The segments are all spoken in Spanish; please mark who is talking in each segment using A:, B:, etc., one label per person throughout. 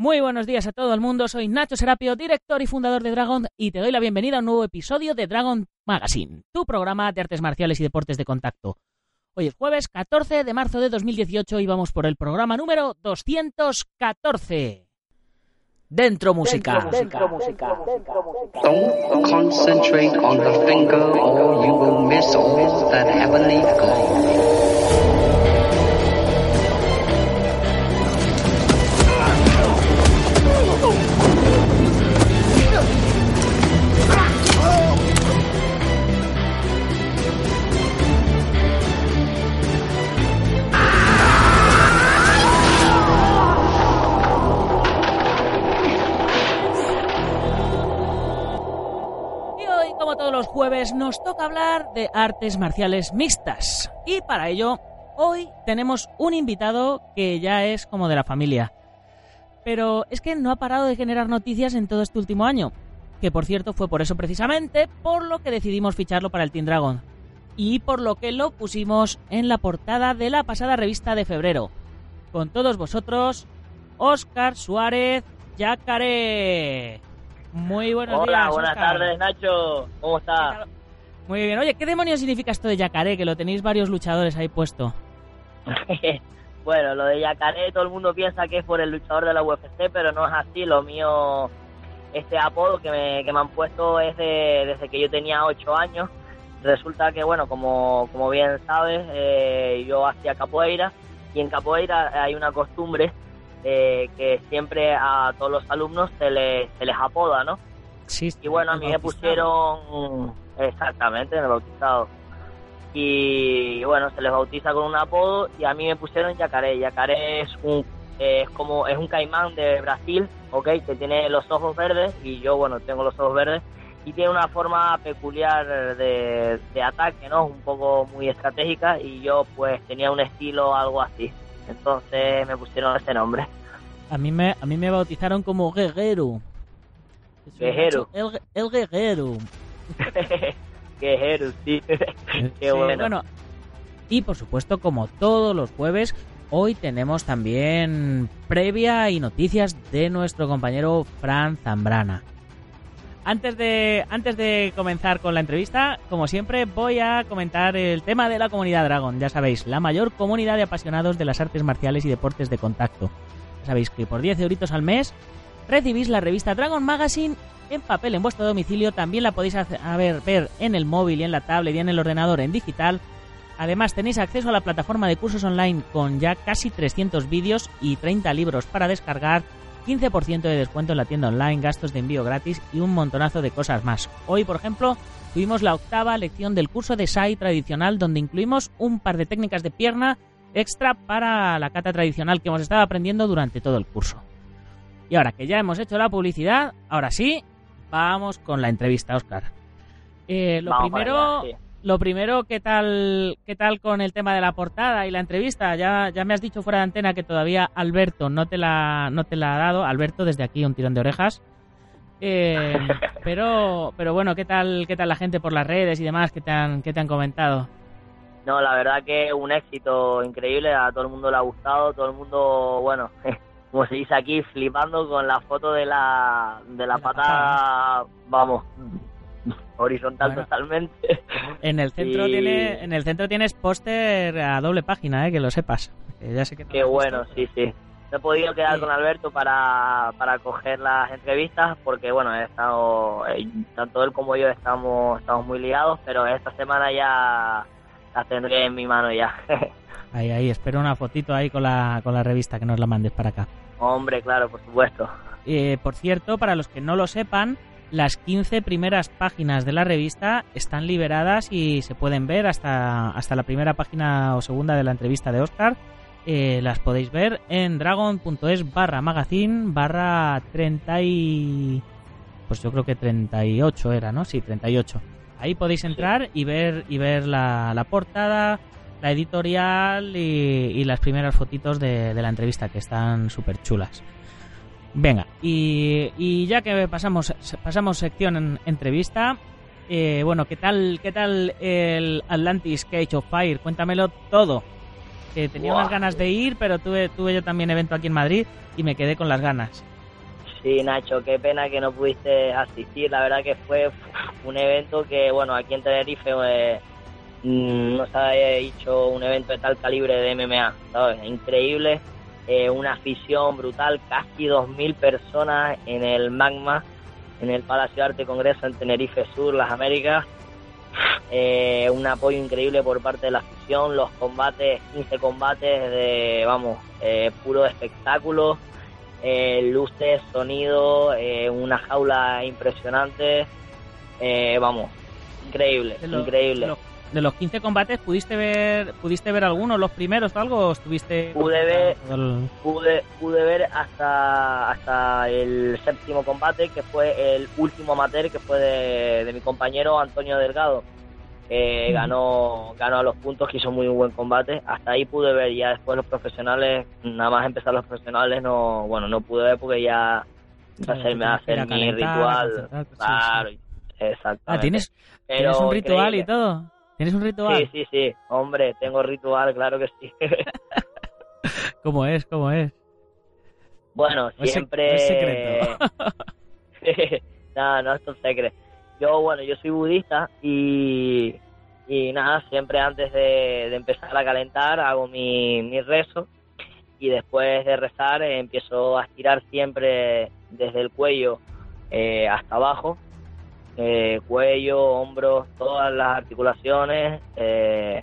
A: Muy buenos días a todo el mundo, soy Nacho Serapio, director y fundador de Dragon, y te doy la bienvenida a un nuevo episodio de Dragon Magazine, tu programa de artes marciales y deportes de contacto. Hoy es jueves 14 de marzo de 2018 y vamos por el programa número 214. Dentro música. Dentro música.
B: Don't concentrate on the finger or you will miss all that heavenly.
A: Los jueves, nos toca hablar de artes marciales mixtas. Y para ello, hoy tenemos un invitado que ya es como de la familia. Pero es que no ha parado de generar noticias en todo este último año. Que por cierto fue por eso precisamente por lo que decidimos ficharlo para el Team Dragon. Y por lo que lo pusimos en la portada de la pasada revista de febrero. Con todos vosotros, Óscar Suárez Yacaré. Muy buenos
C: Hola,
A: días.
C: buenas
A: Óscar.
C: tardes, Nacho. ¿Cómo
A: ¿Qué
C: estás?
A: Muy bien. Oye, ¿qué demonios significa esto de yacaré? Que lo tenéis varios luchadores ahí puesto.
C: bueno, lo de Yacaré, todo el mundo piensa que es por el luchador de la UFC, pero no es así. Lo mío, este apodo que me, que me han puesto es de, desde que yo tenía 8 años. Resulta que, bueno, como, como bien sabes, eh, yo hacía capoeira y en capoeira hay una costumbre eh, que siempre a todos los alumnos se les, se les apoda, ¿no?
A: Sí.
C: Y bueno, a mí me pusieron exactamente en el bautizado. Y bueno, se les bautiza con un apodo y a mí me pusieron Yacaré. Yacaré es un es como es un caimán de Brasil, ¿ok? Que tiene los ojos verdes y yo bueno tengo los ojos verdes y tiene una forma peculiar de, de ataque, ¿no? Un poco muy estratégica y yo pues tenía un estilo algo así. Entonces me pusieron ese nombre.
A: A mí me, a mí me bautizaron como guerrero.
C: Guerrero.
A: El, el guerrero.
C: Guerrero, sí. Qué
A: Sí,
C: bueno.
A: Y por supuesto, como todos los jueves, hoy tenemos también previa y noticias de nuestro compañero Fran Zambrana. Antes de, antes de comenzar con la entrevista, como siempre, voy a comentar el tema de la comunidad Dragon. Ya sabéis, la mayor comunidad de apasionados de las artes marciales y deportes de contacto. Ya sabéis que por 10 euritos al mes recibís la revista Dragon Magazine en papel en vuestro domicilio. También la podéis hacer- a ver, ver en el móvil y en la tablet y en el ordenador en digital. Además tenéis acceso a la plataforma de cursos online con ya casi 300 vídeos y 30 libros para descargar, 15% de descuento en la tienda online, gastos de envío gratis y un montonazo de cosas más. Hoy, por ejemplo, tuvimos la octava lección del curso de SAI tradicional donde incluimos un par de técnicas de pierna extra para la kata tradicional que hemos estado aprendiendo durante todo el curso. Y ahora que ya hemos hecho la publicidad, ahora sí, vamos con la entrevista, Oscar. Eh, lo
C: Vamos
A: primero,
C: allá, sí.
A: Lo primero, ¿qué tal, ¿qué tal con el tema de la portada y la entrevista? Ya, ya me has dicho fuera de antena que todavía Alberto no te la, no te la ha dado. Alberto, desde aquí un tirón de orejas. Eh, pero, pero bueno, ¿qué tal, qué tal la gente por las redes y demás que te han, que te han comentado?
C: No, la verdad que un éxito increíble, a todo el mundo le ha gustado, todo el mundo, bueno, como se dice aquí, flipando con la foto de la, de la
A: la
C: patada, vamos, horizontal
A: Bueno.
C: totalmente.
A: En el centro tiene, en el centro tienes póster a doble página, eh, que lo sepas. Que ya sé que
C: Qué bueno,
A: visto.
C: sí, sí. No he podido quedar
A: Sí.
C: con Alberto para, para coger las entrevistas porque, bueno, he estado, eh, tanto él como yo estamos, estamos muy ligados, pero esta semana ya las tendré en mi mano ya.
A: Ahí, ahí, espero una fotito ahí con la, con la revista que nos la mandes para acá.
C: Hombre, claro, por supuesto.
A: Eh, por cierto, para los que no lo sepan, las 15 primeras páginas de la revista están liberadas y se pueden ver hasta, hasta la primera página o segunda de la entrevista de Oscar eh, las podéis ver en dragon.es barra magazine barra 30 y... Pues yo creo que 38 era, ¿no? Sí, 38. Ahí podéis entrar y ver y ver la, la portada, la editorial y, y las primeras fotitos de, de la entrevista que están súper chulas. Venga, y, y ya que pasamos, pasamos sección en entrevista, eh, bueno, ¿qué tal, ¿qué tal el Atlantis Cage of Fire? Cuéntamelo todo. Tenía
C: Buah.
A: unas ganas de ir, pero tuve, tuve yo también evento aquí en Madrid y me quedé con las ganas.
C: Sí, Nacho, qué pena que no pudiste asistir. La verdad que fue un evento que, bueno, aquí en Tenerife eh, mm, no se había hecho un evento de tal calibre de MMA, ¿sabes? Increíble, eh, una afición brutal, casi 2.000 personas en el Magma, en el Palacio de Arte Congreso en Tenerife Sur, las Américas. Eh, un apoyo increíble por parte de la afición, los combates, 15 combates de, vamos, eh, puro espectáculo luces, sonido, una jaula impresionante. Eh, vamos, increíble,
A: los-
C: increíble.
A: Los, de los 15 combates, ¿pudiste ver pudiste ver algunos, los primeros o algo? ¿O estuviste...?
C: Pude ver-
A: el-
C: Pude, pude ver hasta, hasta el séptimo combate, que fue el último amateur, que fue de, de mi compañero Antonio Delgado.
A: Ujú.
C: ganó, ganó a los puntos, que hizo muy buen combate. Hasta ahí pude ver, ya después los profesionales, nada más empezar los profesionales, no bueno no pude ver porque ya
A: Claro,
C: hacerme hacer mi
A: calentar,
C: ritual.
A: concentrarte, sí,
C: claro, exactamente.
A: Ah, ¿tienes,
C: Pero
A: ¿tienes un ritual y todo? ¿Tienes un ritual?
C: Sí, sí, sí, hombre, tengo ritual, claro que sí.
A: ¿Cómo es? ¿Cómo es?
C: bueno,
A: No
C: siempre...
A: no es secreto.
C: no, no es un secreto. Yo, bueno, yo soy budista y, y nada, siempre antes de, de empezar a calentar hago mi, mi rezo y después de rezar eh, empiezo a estirar siempre desde el cuello eh, hasta abajo, eh, cuello, hombros, todas las articulaciones eh,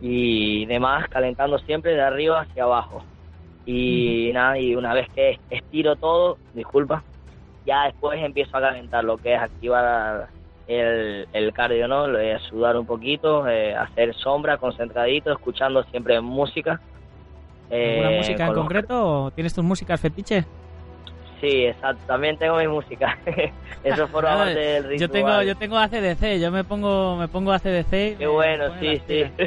C: y demás, calentando siempre de arriba hacia abajo. Y nada, y una vez que estiro todo, disculpa, ya después empiezo a calentar lo que es activar el, el cardio, ¿no? De sudar un poquito, eh, hacer sombra, concentradito, escuchando siempre música.
A: ¿Alguna
C: Eh,
A: música en
C: los-
A: concreto? ¿Tienes tus músicas fetiche?
C: Sí, exacto. También tengo mi música. Eso forma parte del ritual.
A: Yo tengo, yo tengo ACDC, yo me pongo, me pongo ACDC.
C: Qué bueno, sí, sí.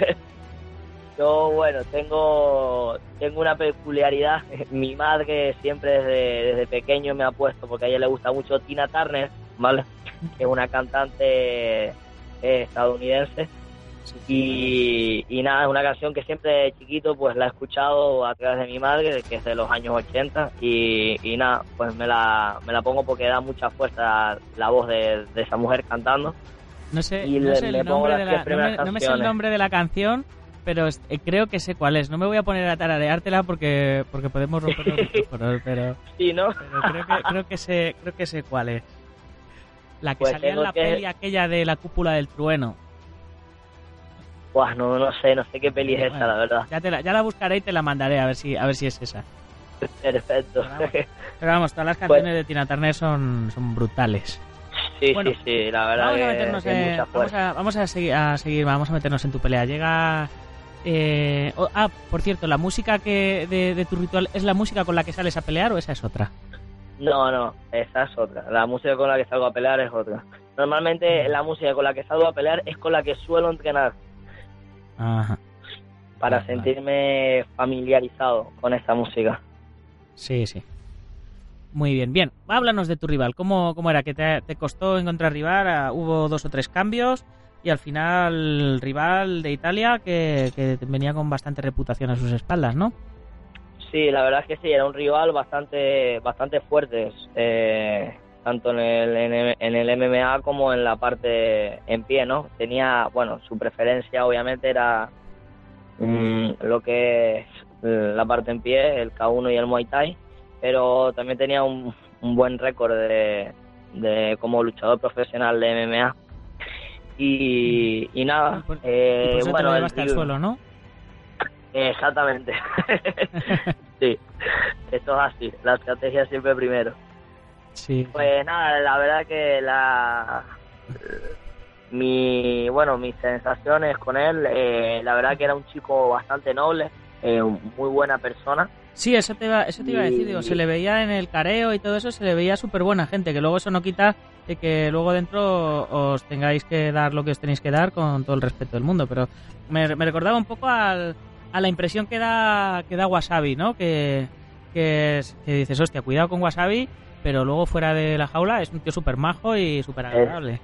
C: Yo, bueno, tengo tengo una peculiaridad. Mi madre siempre desde, desde pequeño me ha puesto, porque a ella le gusta mucho Tina Turner, ¿vale? Que es una cantante eh, estadounidense. Y, y nada, es una canción que siempre de chiquito pues la he escuchado a través de mi madre, que es de los años 80. Y, y nada, pues me la, me la pongo porque da mucha fuerza la voz de, de esa mujer cantando.
A: No sé,
C: Y
A: no
C: le-
A: sé el nombre de la, no, me, no me sé el nombre de la canción, pero eh, creo que sé cuál es. No me voy a poner a tarareártela porque porque podemos romper los micrófonos, pero,
C: Sí, ¿no?
A: pero creo que creo que sé creo que sé cuál es. La que
C: Pues
A: salía en la
C: que-
A: peli aquella de la cúpula del trueno.
C: Buah, no, no sé, no sé qué peli es esa, la verdad.
A: Ya te la, ya la buscaré y te la mandaré a ver si a ver si es esa.
C: Perfecto.
A: Pero vamos, todas las canciones de Tina Turner son, son brutales.
C: sí,
A: Bueno,
C: sí, sí, la verdad
A: Vamos a meternos en,
C: mucha
A: vamos
C: fuerza.
A: a, vamos a seguir, a seguir, vamos a meternos en tu pelea. Llega eh, oh, ah, por cierto, la música que de, de tu ritual es la música con la que sales a pelear o esa es otra.
C: No, no, esa es otra. La música con la que salgo a pelear es otra. Normalmente la música con la que salgo a pelear es con la que suelo entrenar
A: Ajá.
C: para sentirme familiarizado con esta música.
A: Sí, sí. Muy bien, bien. Háblanos de tu rival. ¿Cómo, cómo era? ¿Que te, te costó encontrar rival? Ah, ¿Hubo dos o tres cambios? Y al final, rival de Italia que, que venía con bastante reputación a sus espaldas, ¿no?
C: Sí, la verdad es que sí, era un rival bastante bastante fuerte, eh, tanto en el, en el, MMA como en la parte en pie, ¿no? Tenía, bueno, su preferencia obviamente era mm, lo que es eh, la parte en pie, el K1 y el Muay Thai, pero también tenía un, un buen récord de, de como luchador profesional de MMA. Y, y nada,
A: Y por-
C: eh,
A: y por eso
C: bueno,
A: te lo
C: el
A: suelo, ¿no?
C: Exactamente. sí, eso es así. La estrategia siempre primero.
A: Sí.
C: Pues nada, la verdad que la mi bueno mis sensaciones con él, eh, la verdad que era un chico bastante noble, eh, muy buena persona.
A: Sí, eso te iba, eso te iba a decir, digo, se le veía en el careo y todo eso, se le veía súper buena gente, que luego eso no quita de que luego dentro os tengáis que dar lo que os tenéis que dar con todo el respeto del mundo, pero me, me recordaba un poco al, a la impresión que da, que da Wasabi, ¿no? Que, que, que dices, hostia, cuidado con Wasabi, pero luego fuera de la jaula es un tío súper majo y súper agradable.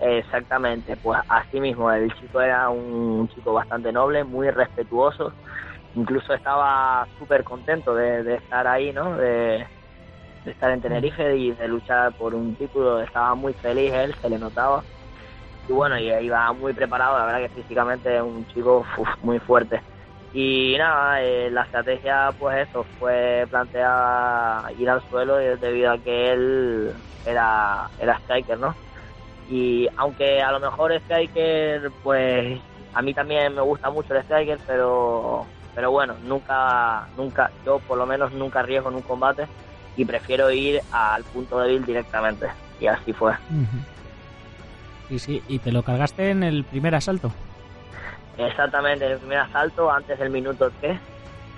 C: Exactamente, pues así mismo, el chico era un chico bastante noble, muy respetuoso, incluso estaba súper contento de, de estar ahí, ¿no? De, de estar en Tenerife y de luchar por un título, estaba muy feliz él, se le notaba. Y bueno, y iba muy preparado, la verdad que físicamente es un chico uf, muy fuerte. Y nada, eh, la estrategia, pues eso, fue planteada ir al suelo y debido a que él era, era striker, ¿no? Y aunque a lo mejor striker, pues a mí también me gusta mucho el striker, pero, pero bueno, nunca, nunca, yo por lo menos nunca arriesgo en un combate y prefiero ir al punto débil directamente. Y así fue.
A: Sí, sí, y te lo cargaste en el primer asalto.
C: Exactamente, en el primer asalto, antes del minuto 3.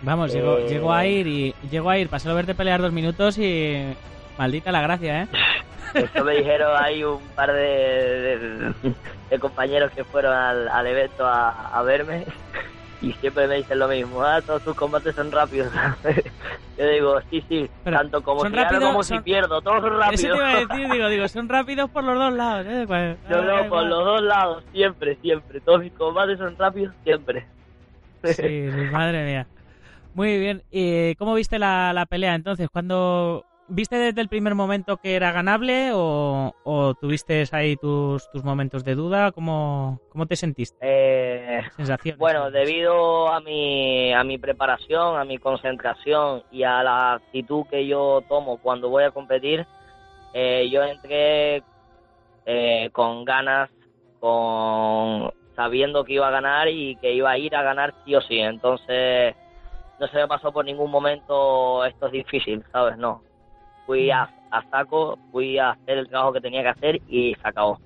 A: Vamos,
C: Eh.
A: llegó a ir y llegó a ir, pasó a verte pelear dos minutos y maldita la gracia, ¿eh?
C: Esto me dijeron ahí un par de, de- de compañeros que fueron al, al evento a, a verme y siempre me dicen lo mismo, ah, todos tus combates son rápidos. Yo digo, sí, sí,
A: Pero,
C: tanto como
A: ¿son
C: si gano como
A: Son-
C: si pierdo, todos son
A: Eso
C: rápidos.
A: te iba a decir, digo, digo, son rápidos por los dos lados, ¿eh? Pues,
C: Yo
A: ah,
C: no, por
A: igual.
C: los dos lados, siempre, siempre. Todos mis combates son rápidos, siempre.
A: Sí, sí, madre mía. Muy bien. ¿Y cómo viste la, la pelea entonces? ¿Cuándo viste desde el primer momento que era ganable o, o tuviste ahí tus, tus momentos de duda? ¿Cómo, cómo te sentiste?
C: Eh,
A: Sensaciones.
C: Bueno, debido a mi, a mi preparación, a mi concentración y a la actitud que yo tomo cuando voy a competir, eh, yo entré eh, con ganas, con sabiendo que iba a ganar y que iba a ir a ganar sí o sí. Entonces, no se me pasó por ningún momento esto es difícil, ¿sabes? No. Fui a, a saco, fui a hacer el trabajo que tenía que hacer y se acabó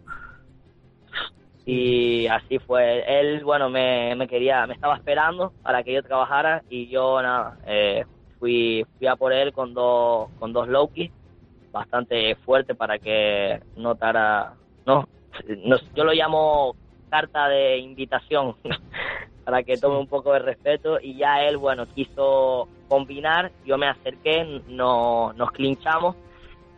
C: y así fue. Él, bueno, me, me quería, me estaba esperando para que yo trabajara y yo nada, eh, fui, fui a por él con dos, con dos Loki, bastante fuerte para que notara, no, no, yo lo llamo carta de invitación para que tome un poco de respeto y ya él, bueno, quiso combinar, yo me acerqué, no, nos clinchamos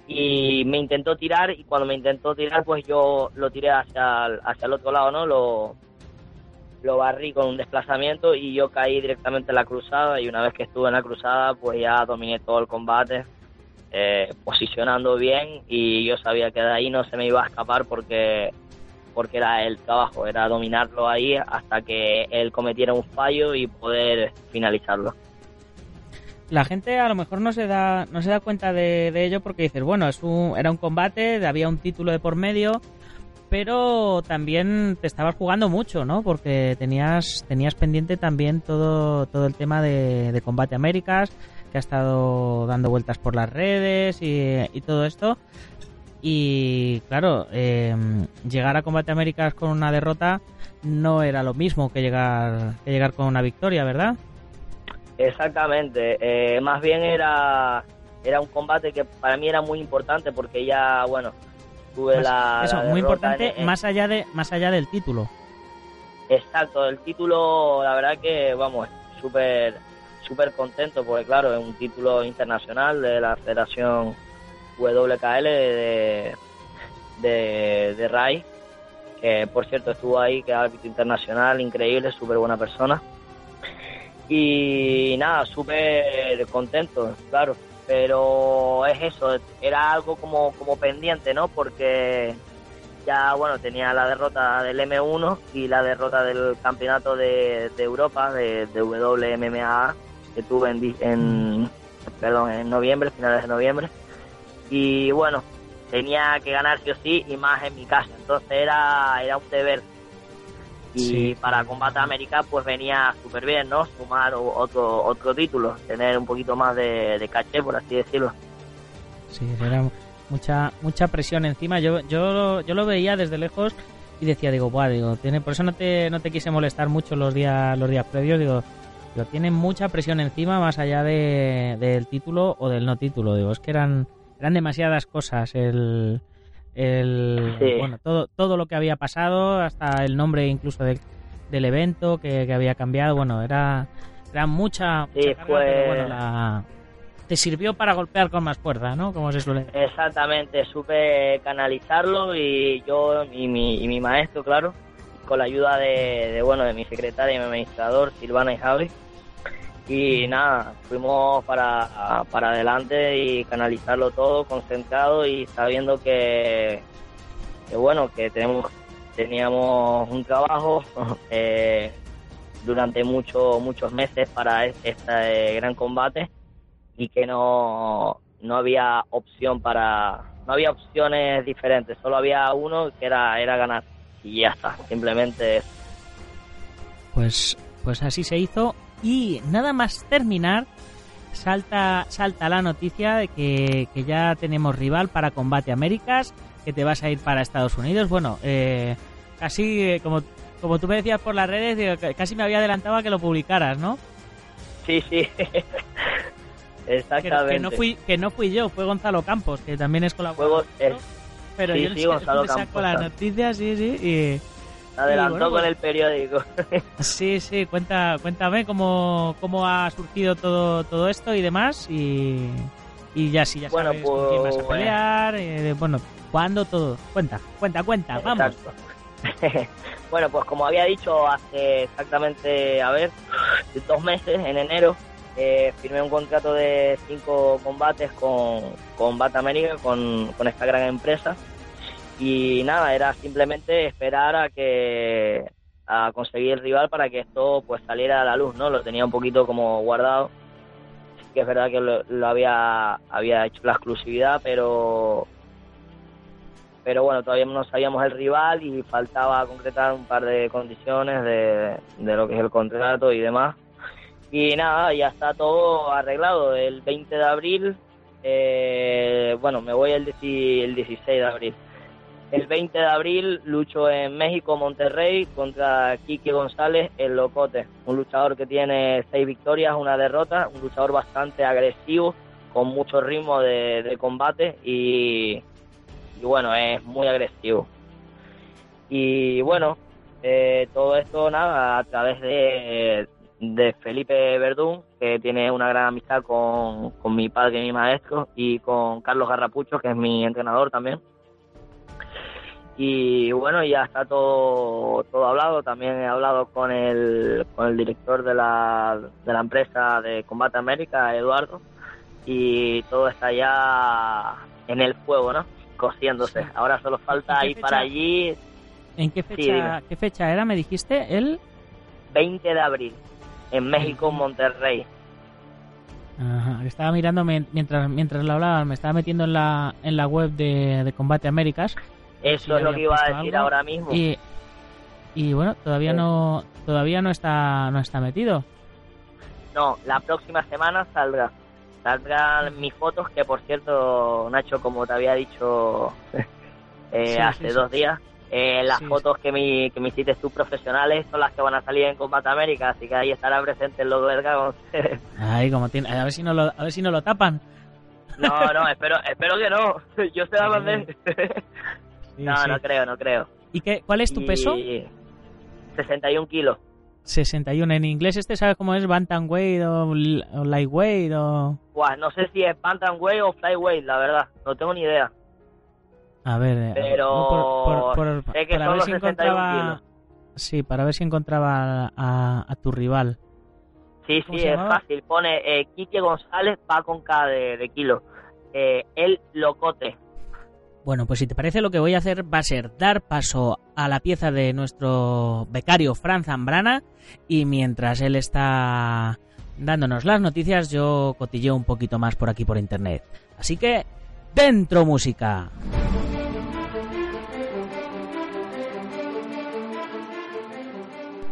C: y me intentó tirar y cuando me intentó tirar pues yo lo tiré hacia el, hacia el otro lado, ¿no? Lo, lo barrí con un desplazamiento y yo caí directamente en la cruzada y una vez que estuve en la cruzada pues ya dominé todo el combate eh, posicionando bien y yo sabía que de ahí no se me iba a escapar porque porque era el trabajo, era dominarlo ahí hasta que él cometiera un fallo y poder finalizarlo.
A: La gente a lo mejor no se da, no se da cuenta de, de ello porque dices, bueno, es un, era un combate, había un título de por medio, pero también te estabas jugando mucho, ¿no? Porque tenías, tenías pendiente también todo, todo el tema de, Combate Américas, que ha estado dando vueltas por las redes y, y todo esto. Y claro, eh, llegar a Combate Américas con una derrota no era lo mismo que llegar, que llegar con una victoria, ¿verdad?
C: Exactamente, eh, más bien era, era un combate que para mí era muy importante porque ya, bueno, tuve
A: Más-
C: la...
A: eso,
C: la
A: muy importante,
C: en- en-
A: más allá de más allá del título.
C: Exacto, el título, la verdad que, vamos, súper súper contento porque, claro, es un título internacional de la Federación WKL de, de, de RAI, que por cierto estuvo ahí, que es árbitro internacional, increíble, súper buena persona. Y nada, súper contento, claro. Pero es eso, era algo como, como pendiente, ¿no? Porque ya, bueno, tenía la derrota del M1 y la derrota del campeonato de, de Europa, de, de WMMA, que tuve en, en, perdón, en noviembre, finales de noviembre. Y bueno, tenía que ganar sí o sí y más en mi casa. Entonces era, era un deber. Y
A: Sí.
C: para Combate América pues venía súper bien, ¿no? Sumar otro, otro título, tener un poquito más de, de caché, por así decirlo.
A: Sí, era mucha mucha presión encima. Yo yo yo lo veía desde lejos y decía, digo, buah, digo, tiene por eso no te no te quise molestar mucho los días los días previos, digo, principio. Tiene mucha presión encima más allá de, del título o del no título. Digo, es que eran, eran demasiadas cosas. El, el
C: Sí.
A: bueno, todo, todo lo que había pasado, hasta el nombre incluso de- del evento que, que había cambiado. Bueno, era, era mucha,
C: Sí,
A: mucha carga,
C: fue-
A: pero bueno, la- te sirvió para golpear con más fuerza, ¿no? Como se suele decir.
C: Exactamente, supe canalizarlo y yo y mi, y mi maestro, claro, con la ayuda de, de, bueno de mi secretaria y mi administrador, Silvana y Javi. Y nada, fuimos para, para adelante y canalizarlo todo concentrado y sabiendo que, que bueno, que tenemos teníamos un trabajo eh, durante mucho, muchos meses para es- este gran combate y que no, no había opción para no había opciones diferentes solo había uno que era era ganar y ya está simplemente eso.
A: Pues, pues así se hizo. Y nada más terminar, salta, salta la noticia de que, que ya tenemos rival para Combate Américas, que te vas a ir para Estados Unidos. Bueno, eh, casi eh, como, como tú me decías por las redes, casi me había adelantado a que lo publicaras, ¿no?
C: sí sí exactamente
A: que no fui, que no fui yo, fue Gonzalo Campos, que también es colaborador. Pero
C: sí,
A: yo
C: sí, Gonzalo
A: saco
C: Campos,
A: la
C: claro.
A: noticia, sí, sí, y...
C: adelantó
A: bueno,
C: con
A: pues-
C: el periódico
A: Sí, sí, cuenta, cuéntame cómo, cómo ha surgido todo, todo esto y demás y, y ya si ya
C: Bueno,
A: sabes con quién vas a
C: pues,
A: pelear, eh, bueno, cuándo todo, cuenta, cuenta, cuenta, vamos.
C: Bueno, pues como había dicho hace exactamente, a ver, dos meses, en enero, eh, firmé un contrato de cinco combates con, con Bat América, con, con esta gran empresa. Y nada, era simplemente esperar a que a conseguir el rival para que esto pues saliera a la luz, ¿no? Lo tenía un poquito como guardado. Sí que es verdad que lo, lo había, había hecho la exclusividad, pero pero bueno, todavía no sabíamos el rival y faltaba concretar un par de condiciones de, de lo que es el contrato y demás. Y nada, ya está todo arreglado. El 20 de abril, eh, bueno, me voy el, 10 el 16 de abril. El 20 de abril lucho en México, Monterrey, contra Quique González, el Locote. Un luchador que tiene seis victorias, una derrota, un luchador bastante agresivo, con mucho ritmo de, combate y, bueno, es muy agresivo. Y bueno, eh, todo esto nada a través de, Felipe Verdún, que tiene una gran amistad con, con mi padre y mi maestro, y con Carlos Garrapucho, que es mi entrenador también. Y bueno, ya está todo, todo hablado. También he hablado con el, con el director de la, de la empresa de Combate América, Eduardo, y todo está ya en el fuego, ¿no? Cociéndose.
A: Sí.
C: Ahora solo falta
A: ¿En qué
C: ir para allí
A: ¿En qué
C: Sí,
A: fecha,
C: dime.
A: qué fecha era, me dijiste? El...
C: 20 de abril en México, Monterrey.
A: Ajá, estaba mirando mien- mientras mientras lo hablaba, me estaba metiendo en la, en la web de, de Combate Américas
C: Eso es lo que iba a decir
A: algo.
C: ahora mismo.
A: y, y bueno, todavía
C: Sí.
A: no todavía no está no está metido.
C: No, la próxima semana saldrá. Saldrán mis fotos, que por cierto, Nacho, como te había dicho eh,
A: Sí,
C: hace
A: sí,
C: dos
A: sí.
C: días, eh, las
A: Sí,
C: fotos que me, que me hiciste tú profesionales son las que van a salir en Combate América, así que ahí estará presente el logo del.
A: Ay, como tiene, a ver si no lo, a ver si no lo tapan.
C: no, no, espero, espero que no. Yo se la mandé.
A: Sí,
C: no,
A: sí.
C: no creo, no creo.
A: ¿Y qué, cuál es tu
C: Y
A: peso?
C: 61 kilos.
A: 61. En inglés este sabes cómo es bantamweight o, o lightweight o
C: Buah, no sé si es Bantamweight o Flyweight, la verdad. No tengo ni idea.
A: a ver, eh,
C: Pero
A: por, por- por-
C: sé que
A: para
C: son
A: ver
C: los
A: si
C: 61
A: encontraba
C: kilos.
A: Sí, para ver si encontraba a, a tu rival.
C: Sí,
A: ¿Cómo
C: sí, es fácil. Pone eh, Quique González, va con K de, de kilo. Eh, el Locote.
A: Bueno, pues si te parece lo que voy a hacer va a ser dar paso a la pieza de nuestro becario Fran Zambrana y mientras él está dándonos las noticias yo cotilleo un poquito más por aquí por internet. Así que, dentro música.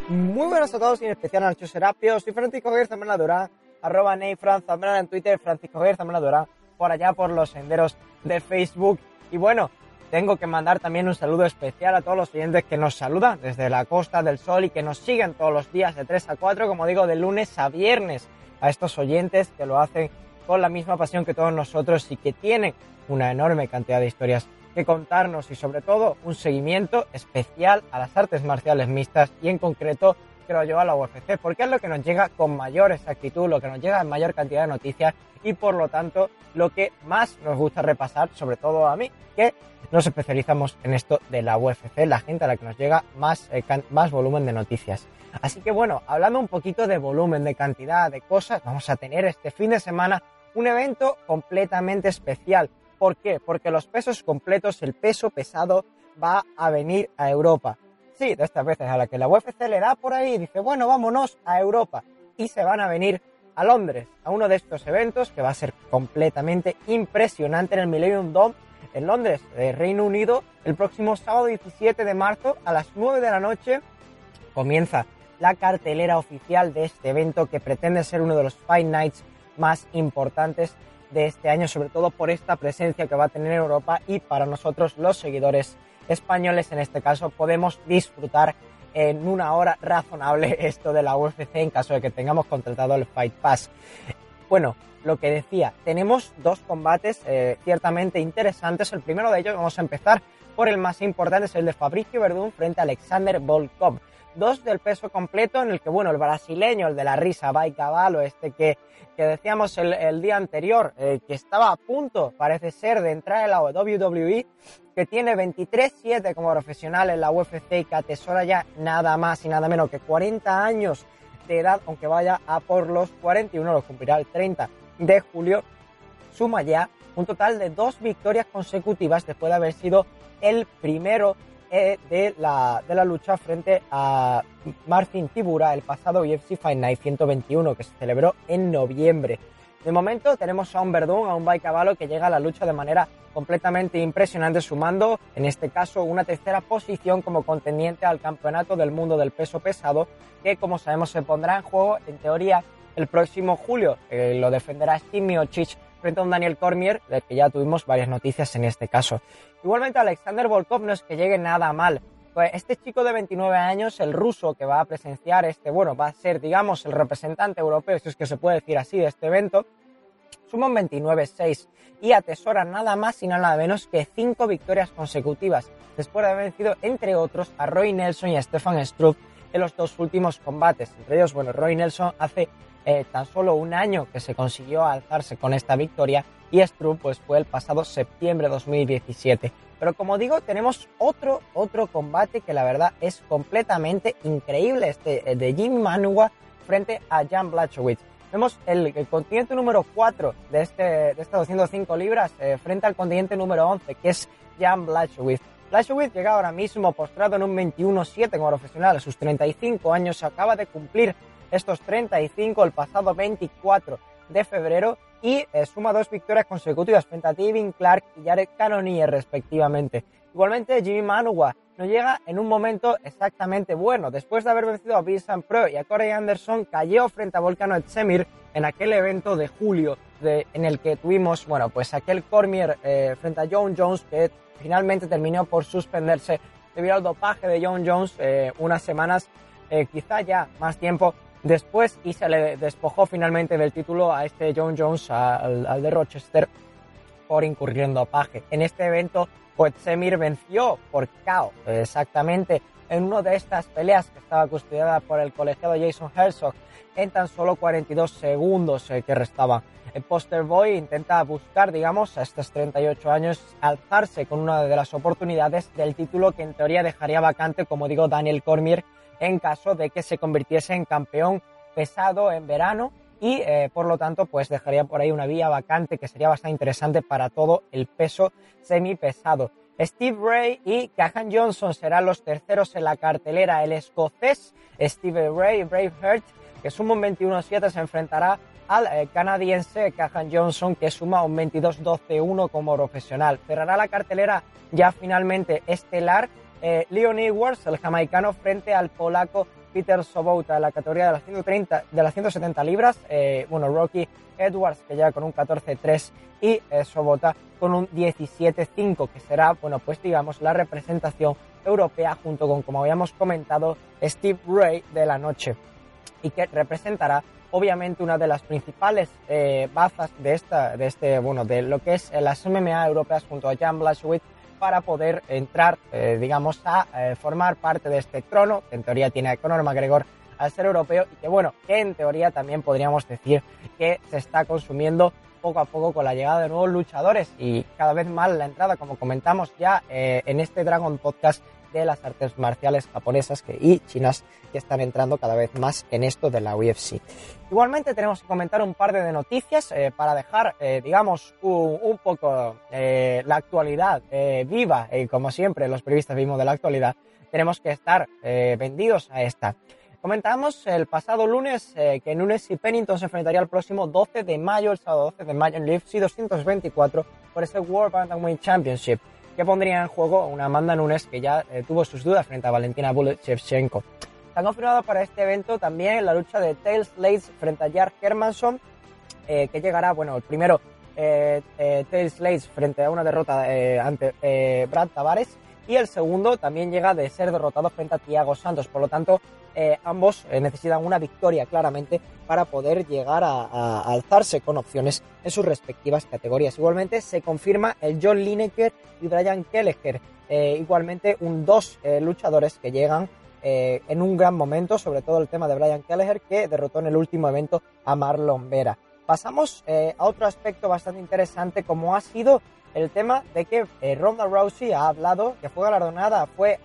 D: Muy buenas a todos y en especial a Nacho Serapio. Soy Francisco Javier Zambrana Durán, arroba Ney Fran Zambrana en Twitter, Francisco Javier Zambrana Durán, por allá por los senderos de Facebook. Y bueno, tengo que mandar también un saludo especial a todos los oyentes que nos saludan desde la Costa del Sol y que nos siguen todos los días de 3 a 4, como digo, de lunes a viernes. A estos oyentes que lo hacen con la misma pasión que todos nosotros y que tienen una enorme cantidad de historias que contarnos y sobre todo un seguimiento especial a las artes marciales mixtas y en concreto creo yo a la UFC porque es lo que nos llega con mayor exactitud, lo que nos llega en mayor cantidad de noticias y por lo tanto lo que más nos gusta repasar, sobre todo a mí, que nos especializamos en esto de la UFC, la gente a la que nos llega más, eh, más volumen de noticias. Así que bueno, hablando un poquito de volumen, de cantidad, de cosas, vamos a tener este fin de semana un evento completamente especial. ¿Por qué? Porque los pesos completos, el peso pesado, va a venir a Europa. Sí, de estas veces a la que la UFC le da por ahí y dice, bueno, vámonos a Europa. Y se van a venir a Londres, a uno de estos eventos que va a ser completamente impresionante en el Millennium Dome en Londres, Reino Unido, el próximo sábado 17 de marzo a las 9 de la noche comienza la cartelera oficial de este evento que pretende ser uno de los Fight Nights más importantes de este año, sobre todo por esta presencia que va a tener en Europa y para nosotros los seguidores españoles en este caso podemos disfrutar en una hora razonable esto de la UFC en caso de que tengamos contratado el Fight Pass. Bueno, lo que decía, tenemos dos combates eh, ciertamente interesantes. El primero de ellos, vamos a empezar por el más importante, es el de Fabricio Verdún frente a Alexander Volkov dos del peso completo en el que, bueno, el brasileño, el de la risa, Bay Cavallo, este que, que decíamos el, día anterior, eh, que estaba a punto, parece ser, de entrar en la WWE, que tiene 23-7 como profesional en la UFC y que atesora ya nada más y nada menos que 40 años de edad, aunque vaya a por los 41, lo cumplirá el 30 de julio, suma ya un total de dos victorias consecutivas después de haber sido el primero eh, de, la, de la lucha frente a Martin Tibura el pasado UFC Fight Night 121 que se celebró en noviembre. De momento tenemos a un Verdún, a un Caballo que llega a la lucha de manera completamente impresionante, sumando en este caso una tercera posición como contendiente al campeonato del mundo del peso pesado, que como sabemos se pondrá en juego en teoría el próximo julio. Eh, lo defenderá Steve Miocic frente a un Daniel Cormier, del que ya tuvimos varias noticias en este caso. Igualmente, Alexander Volkov no es que llegue nada mal. Pues este chico de 29 años, el ruso que va a presenciar este, bueno, va a ser, digamos, el representante europeo, si es que se puede decir así, de este evento, suma un 29-6 y atesora nada más y nada menos que cinco victorias consecutivas, después de haber vencido, entre otros, a Roy Nelson y a Stefan Struve en los dos últimos combates. Entre ellos, bueno, Roy Nelson hace eh, tan solo un año que se consiguió alzarse con esta victoria y Struve pues fue el pasado septiembre de 2017. Pero como digo, tenemos otro, otro combate que la verdad es completamente increíble, este de Jim Manua frente a Jan Blachowicz. Vemos el, continente número 4 de, este, de estas 205 libras eh, frente al continente número 11, que es Jan Blachowicz. Blachowicz llega ahora mismo postrado en un 21-7 como profesional a sus 35 años, acaba de cumplir estos 35 el pasado 24 de febrero y eh, suma dos victorias consecutivas frente a Tevin Clark y Jared Cannonier respectivamente. Igualmente Jimmy Manuwa no llega en un momento exactamente bueno. Después de haber vencido a Vincent Pro y a Corey Anderson, cayó frente a Volcano Etsemir en aquel evento de julio de, en el que tuvimos, bueno, pues aquel Cormier eh, frente a John Jones que finalmente terminó por suspenderse debido al dopaje de John Jones eh, unas semanas, quizá ya más tiempo después y se le despojó finalmente del título a este John Jones, al, de Rochester, por incurrir en dopaje. En este evento, Semir venció por KO, exactamente, en una de estas peleas que estaba custodiada por el colegiado Jason Herzog en tan solo 42 segundos eh, que restaban. El Poster Boy intenta buscar, digamos, a estos 38 años, alzarse con una de las oportunidades del título que en teoría dejaría vacante, como digo, Daniel Cormier en caso de que se convirtiese en campeón pesado en verano y eh, por lo tanto pues dejaría por ahí una vía vacante que sería bastante interesante para todo el peso semipesado. Steve Ray y Cahan Johnson serán los terceros en la cartelera. El escocés Steve Ray, Braveheart, que suma un 21-7, se enfrentará al eh, canadiense Cahan Johnson, que suma un 22-12-1 como profesional. Cerrará la cartelera ya finalmente estelar eh, Leon el jamaicano, frente al polaco Peter Sobota en la categoría de las 130, de las 170 libras. Eh, bueno, Rocky Edwards que llega con un 14-3 y eh, Sobota con un 17-5, que será, bueno, pues digamos la representación europea junto con, como habíamos comentado, Steve Ray de la noche y que representará obviamente una de las principales eh, bazas de esta, de este, bueno, de lo que es las MMA europeas junto a Jan Blachowicz para poder entrar, eh, digamos, a eh, formar parte de este trono, que en teoría tiene a Conor McGregor al ser europeo y que, bueno, que en teoría también podríamos decir que se está consumiendo poco a poco con la llegada de nuevos luchadores y cada vez más la entrada, como comentamos ya en este Dragon Podcast, de las artes marciales japonesas que, y chinas que están entrando cada vez más en esto de la UFC. Igualmente tenemos que comentar un par de noticias eh, para dejar, eh, digamos, un, poco eh, la actualidad viva, y como siempre los periodistas vimos de la actualidad, tenemos que estar vendidos a esta. Comentamos el pasado lunes que Nunes y Pennington se enfrentaría el próximo 12 de mayo, el sábado 12 de mayo en UFC 224 por ese World Bantamweight Championship que pondría en juego una Amanda Nunes que ya eh, tuvo sus dudas frente a Valentina Shevchenko. Se ha confirmado para este evento también la lucha de Tails Slates frente a Jar Hermansson, eh, que llegará, bueno, el primero eh, Tails Slates frente a una derrota ante Brad Tavares y el segundo también llega de ser derrotado frente a Thiago Santos. Por lo tanto, eh, ambos eh, necesitan una victoria claramente para poder llegar a, alzarse con opciones en sus respectivas categorías. Igualmente se confirma el John Lineker y Brian Kelleher, eh, igualmente un dos luchadores que llegan en un gran momento, sobre todo el tema de Brian Kelleher que derrotó en el último evento a Marlon Vera. Pasamos a otro aspecto bastante interesante como ha sido el tema de que eh, Ronda Rousey ha hablado, que fue galardonada, fue,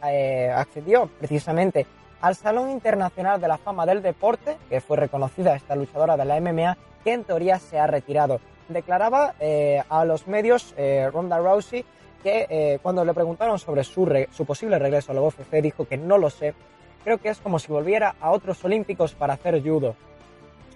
D: accedió precisamente al Salón Internacional de la Fama del Deporte, que fue reconocida esta luchadora de la MMA, que en teoría se ha retirado. Declaraba eh, a los medios Ronda Rousey que cuando le preguntaron sobre su, su posible regreso a la UFC dijo que no lo sé. Creo que es como si volviera a otros olímpicos para hacer judo.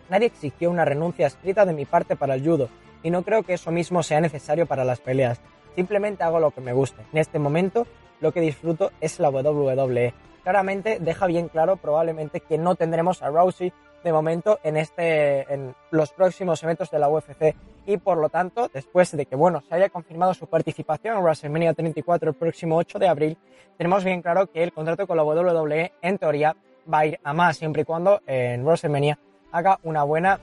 D: Nadie exigió una renuncia escrita de mi parte para el judo y no creo que eso mismo sea necesario para las peleas. Simplemente hago lo que me guste. En este momento lo que disfruto es la WWE. Claramente deja bien claro probablemente que no tendremos a Rousey de momento en este en los próximos eventos de la UFC y por lo tanto después de que bueno se haya confirmado su participación en WrestleMania 34 el próximo 8 de abril tenemos bien claro que el contrato con la WWE en teoría va a ir a más siempre y cuando en WrestleMania haga una buena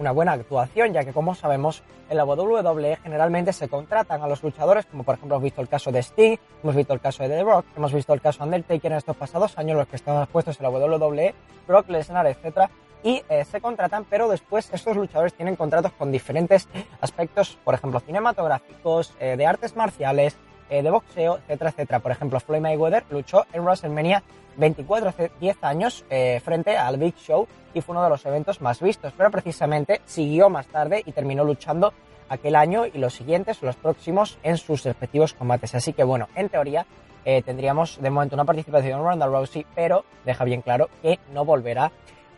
D: una buena actuación, ya que como sabemos, en la WWE generalmente se contratan a los luchadores, como por ejemplo hemos visto el caso de Sting, hemos visto el caso de The Rock, hemos visto el caso de Undertaker en estos pasados años, los que estaban puestos en la WWE, Brock Lesnar, etcétera, y eh, se contratan, pero después estos luchadores tienen contratos con diferentes aspectos, por ejemplo, cinematográficos, eh, de artes marciales, eh, de boxeo, etcétera, etcétera. Por ejemplo, Floyd Mayweather luchó en WrestleMania 24 hace 10 años frente al Big Show y fue uno de los eventos más vistos, pero precisamente siguió más tarde y terminó luchando aquel año y los siguientes, los próximos, en sus respectivos combates. Así que bueno, en teoría eh, tendríamos de momento una participación en Ronda Rousey, pero deja bien claro que no volverá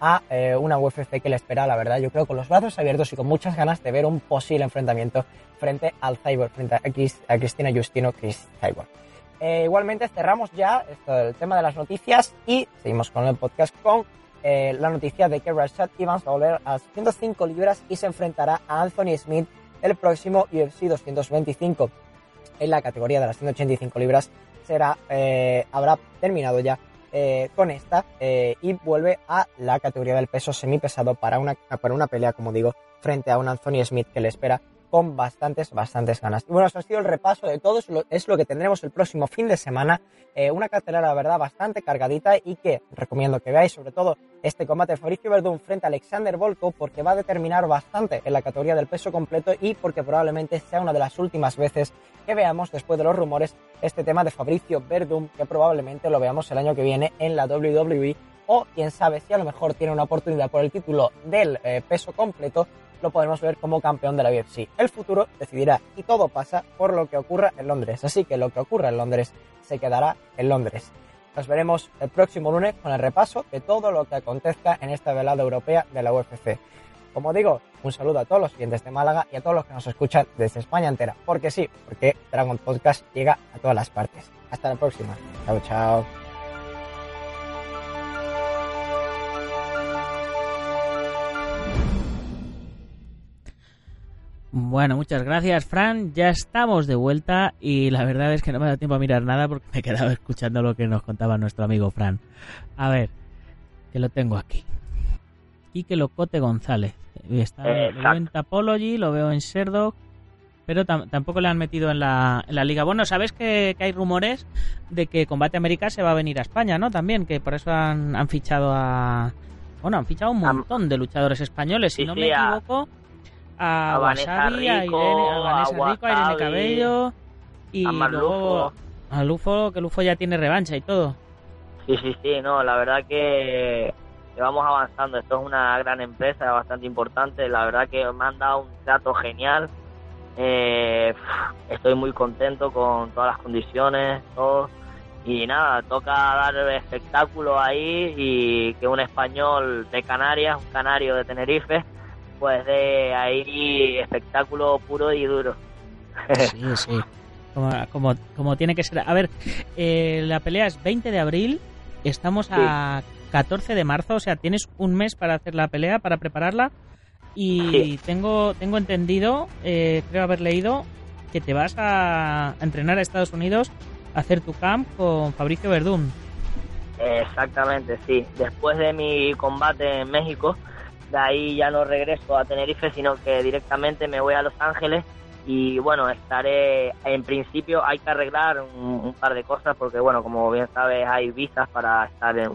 D: a eh, una UFC que le espera, la verdad, yo creo, con los brazos abiertos y con muchas ganas de ver un posible enfrentamiento frente al Cyborg, frente a, Cristina Justino, Chris Cyborg. Eh, igualmente cerramos ya esto, el tema de las noticias y seguimos con el podcast con eh, la noticia de que Rashad Evans va a volver a 105 libras y se enfrentará a Anthony Smith el próximo UFC 225. En la categoría de las 185 libras será, eh, habrá terminado ya eh, con esta y vuelve a la categoría del peso semipesado para una, para una pelea, como digo, frente a un Anthony Smith que le espera con bastantes, bastantes ganas. Bueno, eso ha sido el repaso de todo, es lo que tendremos el próximo fin de semana. Eh, una cartelera, la verdad, bastante cargadita y que recomiendo que veáis, sobre todo este combate de Fabricio Verdún frente a Alexander Volko, porque va a determinar bastante en la categoría del peso completo y porque probablemente sea una de las últimas veces que veamos, después de los rumores, este tema de Fabricio Verdún, que probablemente lo veamos el año que viene en la WWE o quién sabe si a lo mejor tiene una oportunidad por el título del eh, peso completo lo podemos ver como campeón de la UFC. El futuro decidirá y todo pasa por lo que ocurra en Londres. Así que lo que ocurra en Londres se quedará en Londres. Nos veremos el próximo lunes con el repaso de todo lo que acontezca en esta velada europea de la UFC. Como digo, un saludo a todos los clientes de Málaga y a todos los que nos escuchan desde España entera. Porque sí, porque Dragon Podcast llega a todas las partes. Hasta la próxima. Chao, chao.
A: Bueno, muchas gracias, Fran. Ya estamos de vuelta y la verdad es que no me ha dado tiempo a mirar nada porque me he quedado escuchando lo que nos contaba nuestro amigo Fran. A ver, que lo tengo aquí. Quique Locote González. Está, lo veo en Tapology, lo veo en Serdog, pero tampoco le han metido en la, en la liga. Bueno, sabes que, hay rumores de que Combate América se va a venir a España, ¿no? También, que por eso han, han fichado a... Bueno, han fichado un montón de luchadores españoles, si no me equivoco a, a Vanessa Rico, a, Irene, a, Irene Cabello y luego a Lufo, que Lufo ya tiene revancha y todo.
C: Sí, sí, sí, no, la verdad que, vamos avanzando. Esto es una gran empresa, bastante importante. La verdad que me han dado un trato genial. Eh, estoy muy contento con todas las condiciones, todo. Y nada, toca dar espectáculo ahí y que un español de Canarias, un canario de Tenerife, pues de ahí espectáculo puro y duro.
A: Sí, sí. Como, como, tiene que ser. A ver, eh, la pelea es 20 de abril, estamos a 14 de marzo, o sea, tienes un mes para hacer la pelea, para prepararla. Y tengo, tengo entendido, eh, creo haber leído, que te vas a entrenar a Estados Unidos a hacer tu camp con Fabricio Verdún.
C: Exactamente, sí. Después de mi combate en México, de ahí ya no regreso a Tenerife, sino que directamente me voy a Los Ángeles y bueno, estaré, en principio hay que arreglar un, par de cosas porque bueno, como bien sabes hay visas para estar en,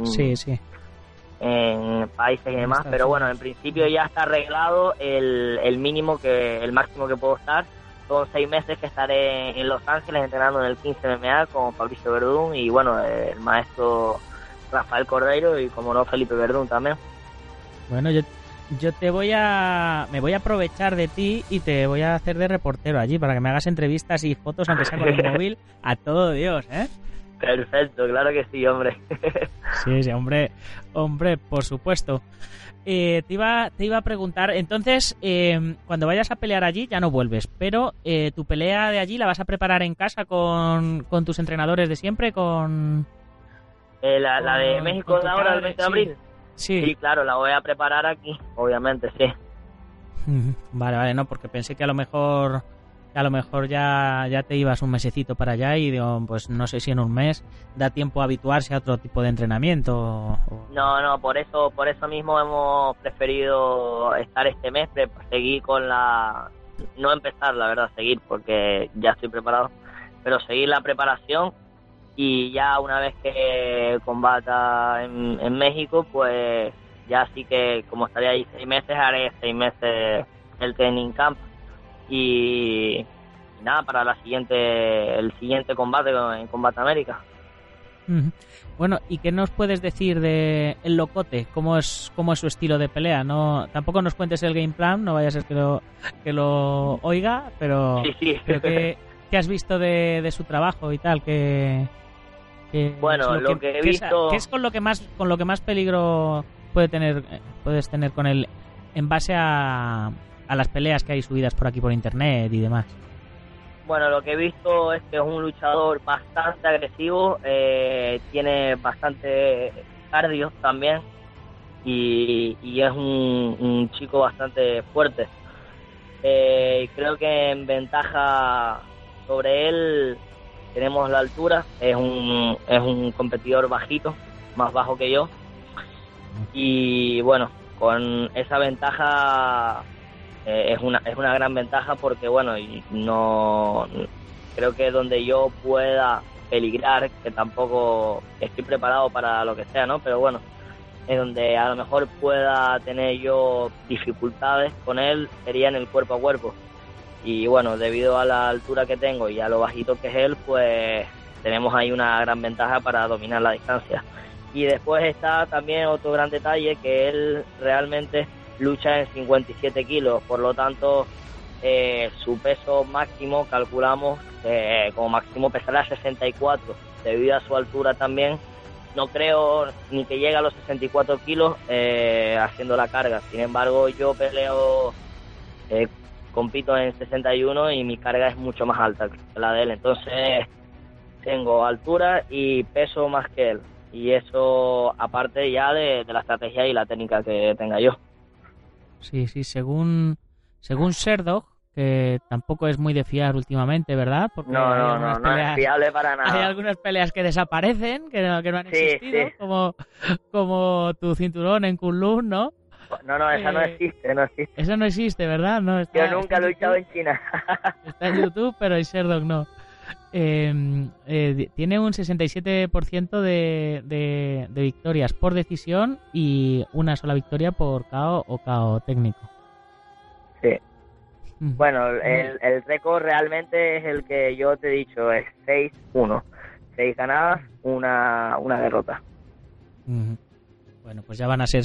C: en países y demás, pero bueno, en principio ya está arreglado el, el mínimo que, el máximo que puedo estar. Son seis meses que estaré en Los Ángeles entrenando en el 15 MMA con Fabricio Verdún y bueno, el maestro Rafael Cordeiro y como no Felipe Verdún también.
A: Bueno, yo yo te voy a me voy a aprovechar de ti y te voy a hacer de reportero allí para que me hagas entrevistas y fotos aunque sea con el móvil a todo Dios, ¿eh?
C: Perfecto, claro que sí, hombre.
A: sí, sí, hombre, hombre, por supuesto. Eh, te iba te iba a preguntar, entonces eh, cuando vayas a pelear allí ya no vuelves, pero eh, tu pelea de allí la vas a preparar en casa con, con tus entrenadores de siempre, con
C: la, la, de México de ahora, el 20 de abril. Sí. Claro, la voy a preparar aquí, obviamente, sí.
A: Vale, vale, no, porque pensé que a lo mejor a lo mejor ya, ya te ibas un mesecito para allá y digo, pues no sé si en un mes da tiempo a habituarse a otro tipo de entrenamiento.
C: No, no, por eso, por eso mismo hemos preferido estar este mes, seguir con la, no empezar, la verdad, seguir porque ya estoy preparado, pero seguir la preparación y ya una vez que combata en, México, pues ya sí que como estaría ahí seis meses, haré seis meses el training camp y, nada, para la siguiente el siguiente combate en Combate América.
A: Bueno, ¿y qué nos puedes decir de el locote? ¿Cómo es cómo es su estilo de pelea? No, tampoco nos cuentes el game plan, no vaya a ser que lo que lo oiga, pero,
C: sí, sí.
A: ¿qué, has visto de, de, su trabajo y tal? Que
C: bueno, lo, que, he visto...
A: ¿Qué es con lo que más con lo que más peligro puede tener puedes tener con él en base a, a las peleas que hay subidas por aquí por internet y demás?
C: Bueno, lo que he visto es que es un luchador bastante agresivo, eh, tiene bastante cardio también y, y es un, un, chico bastante fuerte. Eh, creo que en ventaja sobre él tenemos la altura, es un, es un competidor bajito, más bajo que yo. Y bueno, con esa ventaja eh, es, una, es una gran ventaja porque bueno, no creo que donde yo pueda peligrar, que tampoco estoy preparado para lo que sea, ¿no? Pero bueno, es donde a lo mejor pueda tener yo dificultades con él, sería en el cuerpo a cuerpo y bueno, debido a la altura que tengo y a lo bajito que es él, pues tenemos ahí una gran ventaja para dominar la distancia. Y después está también otro gran detalle que él realmente lucha en 57 kilos, por lo tanto eh, su peso máximo calculamos eh, como máximo pesará 64 debido a su altura también. No creo ni que llegue a los 64 kilos eh, haciendo la carga. Sin embargo, yo peleo compito en 61 y mi carga es mucho más alta que la de él. Entonces tengo altura y peso más que él. Y eso aparte ya de, la estrategia y la técnica que tenga yo.
A: Sí, sí, según, según Serdog, que tampoco es muy de fiar últimamente, ¿verdad? Porque
C: No, no, no, no es fiable para nada.
A: Hay algunas peleas que desaparecen, que no, que no han
C: Sí,
A: existido,
C: sí.
A: Como, como tu cinturón en Kunlun, ¿no?
C: No, no, esa no
A: Eh,
C: existe, no existe.
A: Eso no existe, ¿verdad? No, está,
C: Yo nunca
A: en
C: he luchado
A: YouTube,
C: en China.
A: Está en YouTube, pero en Sherdog no. Eh, eh, tiene un 67% de, de, de victorias por decisión y una sola victoria por KO o KO técnico.
C: Sí.
A: Mm.
C: Bueno, el, el récord realmente es el que yo te he dicho, es 6-1. 6 ganadas, una, una derrota.
A: Bueno, pues ya van a ser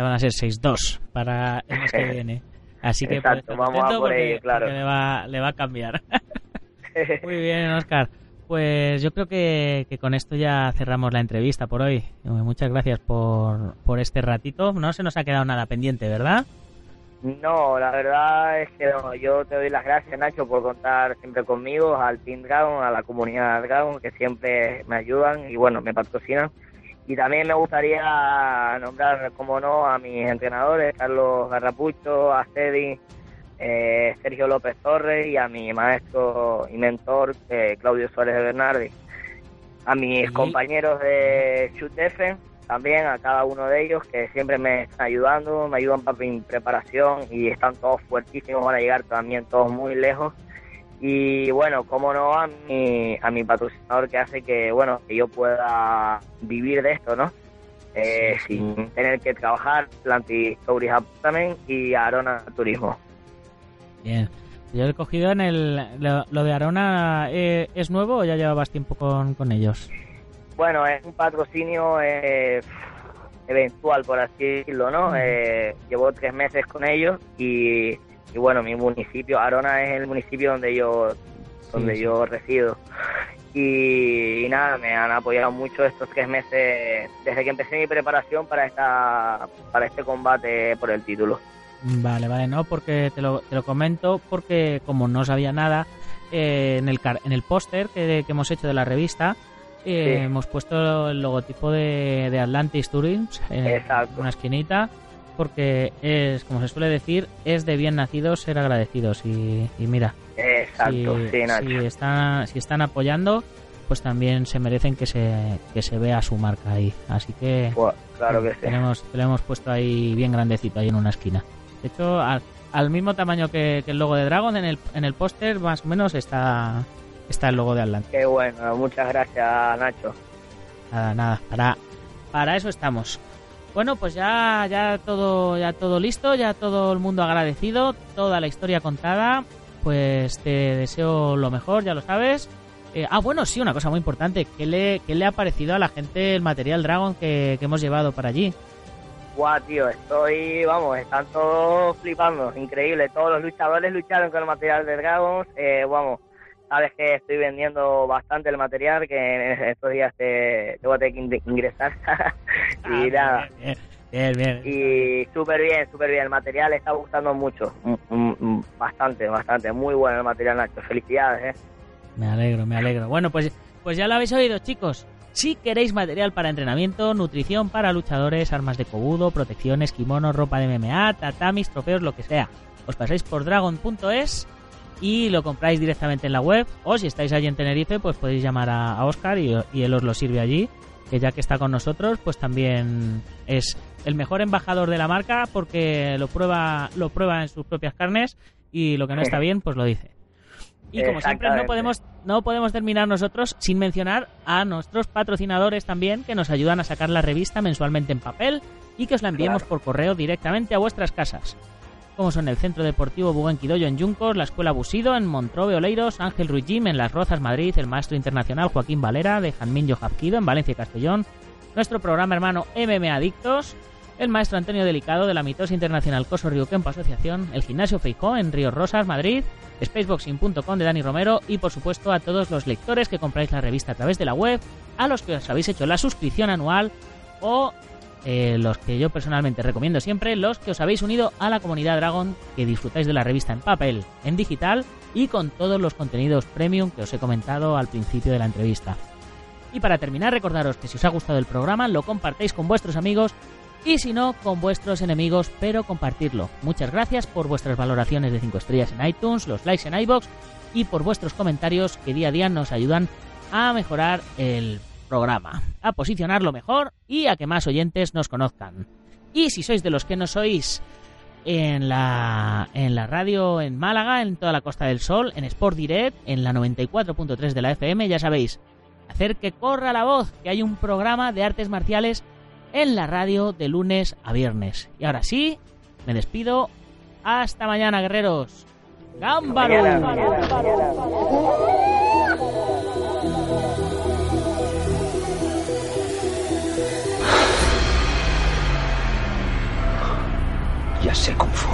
A: ya van a ser 6-2 para el mes que viene. Así que
C: Exacto,
A: puede estar
C: vamos a por
A: porque-
C: ello, claro.
A: le va, le va a cambiar. Muy bien, Oscar. Pues yo creo que, que con esto ya cerramos la entrevista por hoy. Muchas gracias por, por este ratito. No se nos ha quedado nada pendiente, ¿verdad?
C: No, la verdad es que no. Yo te doy las gracias, Nacho, por contar siempre conmigo, al Team Dragon, a la comunidad Dragon, que siempre me ayudan y bueno, me patrocinan. Y también me gustaría nombrar, como no, a mis entrenadores, Carlos Garrapucho, a Cedi, eh, Sergio López Torres y a mi maestro y mentor, eh, Claudio Suárez de Bernardi. A mis
A: Sí.
C: compañeros de Shoot Defense, también a cada uno de ellos que siempre me están ayudando, me ayudan para mi preparación y están todos fuertísimos, van a llegar también todos muy lejos. Y bueno, como no, a mi, a mi patrocinador que hace que, bueno, que yo pueda vivir de esto, ¿no? Eh,
A: Sí.
C: Sin tener que trabajar, Planti Stories Apartment y Arona Turismo.
A: Bien. Yo he cogido en el... Lo, lo de Arona, eh, ¿es nuevo o ya llevabas tiempo con, con ellos?
C: Bueno, es un patrocinio eh, eventual, por así decirlo, ¿no? Eh, llevo tres meses con ellos y, y bueno, mi municipio, Arona es el municipio donde yo, donde
A: sí.
C: yo resido. Y, y nada, me han apoyado mucho estos tres meses desde que empecé mi preparación para esta para este combate por el título.
A: Vale, vale, no, porque te lo, te lo comento porque como no sabía nada, eh, en el, car- en el póster que, que hemos hecho de la revista eh,
C: Sí.
A: hemos puesto el logotipo de, de Atlantis Tourism en
C: Exacto.
A: una esquinita porque es, como se suele decir, es de bien nacidos ser agradecidos y, y mira,
C: Exacto,
A: si,
C: sí, Nacho.
A: si están, si están apoyando, pues también se merecen que se, que se vea su marca ahí. Así que
C: Pues, claro que sí.
A: tenemos, te lo hemos puesto ahí bien grandecito, ahí en una esquina. De hecho, al, al mismo tamaño que, que el logo de Dragon, en el, en el póster más o menos está, está el logo de Atlantis.
C: Qué bueno, muchas gracias, Nacho.
A: Nada, nada, para, para eso estamos. Bueno, pues ya, ya todo, ya todo listo, ya todo el mundo agradecido, toda la historia contada. Pues te deseo lo mejor, ya lo sabes. Eh, ah, bueno, sí, una cosa muy importante. ¿Qué le, qué le ha parecido a la gente el material Dragon que, hemos llevado para allí?
C: Guau, tío, estoy, vamos, están todos flipando, increíble. Todos los luchadores lucharon con el material de Dragons. Eh, vamos, sabes que estoy vendiendo bastante el material, que en estos días te, te voy a tener que in- ingresar. y nada,
A: Bien, bien, bien.
C: y súper bien, súper bien. El material está gustando mucho, Mm, mm, mm, bastante, bastante. Muy bueno el material, Nacho. Felicidades, eh.
A: Me alegro, me alegro. Bueno, pues, pues ya lo habéis oído, chicos. Si queréis material para entrenamiento, nutrición para luchadores, armas de cobudo, protecciones, kimonos, ropa de MMA, tatamis, trofeos, lo que sea, os pasáis por dragon.es y lo compráis directamente en la web. O si estáis allí en Tenerife, pues podéis llamar a, a Oscar y, y él os lo sirve allí. Que ya que está con nosotros, pues también es el mejor embajador de la marca porque lo prueba, lo prueba en sus propias carnes y lo que no está bien, pues lo dice. Y como siempre no podemos no podemos terminar nosotros sin mencionar a nuestros patrocinadores también que nos ayudan a sacar la revista mensualmente en papel y que os la enviemos
C: Claro.
A: por correo directamente a vuestras casas. Como son el Centro Deportivo Buguenquidoyo en Yuncos, la Escuela Busido en Montrobe Oleiros, Ángel Ruiz en Las Rozas, Madrid, el Maestro Internacional Joaquín Valera de Janmin Jojapquido en Valencia y Castellón, nuestro programa hermano MM Adictos, el Maestro Antonio Delicado de la Mitosa Internacional Coso Río Kempo Asociación, el Gimnasio Feijó en Ríos Rosas, Madrid, spaceboxing.com de Dani Romero y por supuesto a todos los lectores que compráis la revista a través de la web, a los que os habéis hecho la suscripción anual o eh, los que yo personalmente recomiendo siempre, los que os habéis unido a la comunidad Dragon, que disfrutáis de la revista en papel, en digital y con todos los contenidos premium que os he comentado al principio de la entrevista. Y para terminar, recordaros que si os ha gustado el programa, lo compartéis con vuestros amigos y si no, con vuestros enemigos, pero compartirlo. Muchas gracias por vuestras valoraciones de 5 estrellas en iTunes, los likes en iBox y por vuestros comentarios que día a día nos ayudan a mejorar el programa, a posicionarlo mejor y a que más oyentes nos conozcan. Y si sois de los que no sois en la, en la radio en Málaga, en toda la Costa del Sol, en Sport Direct, en la 94.3 de la FM, ya sabéis, hacer que corra la voz, que hay un programa de artes marciales en la radio de lunes a viernes. Y ahora sí, me despido. Hasta mañana, guerreros. ¡Gámbaro!
E: Ya sé Kung Fu.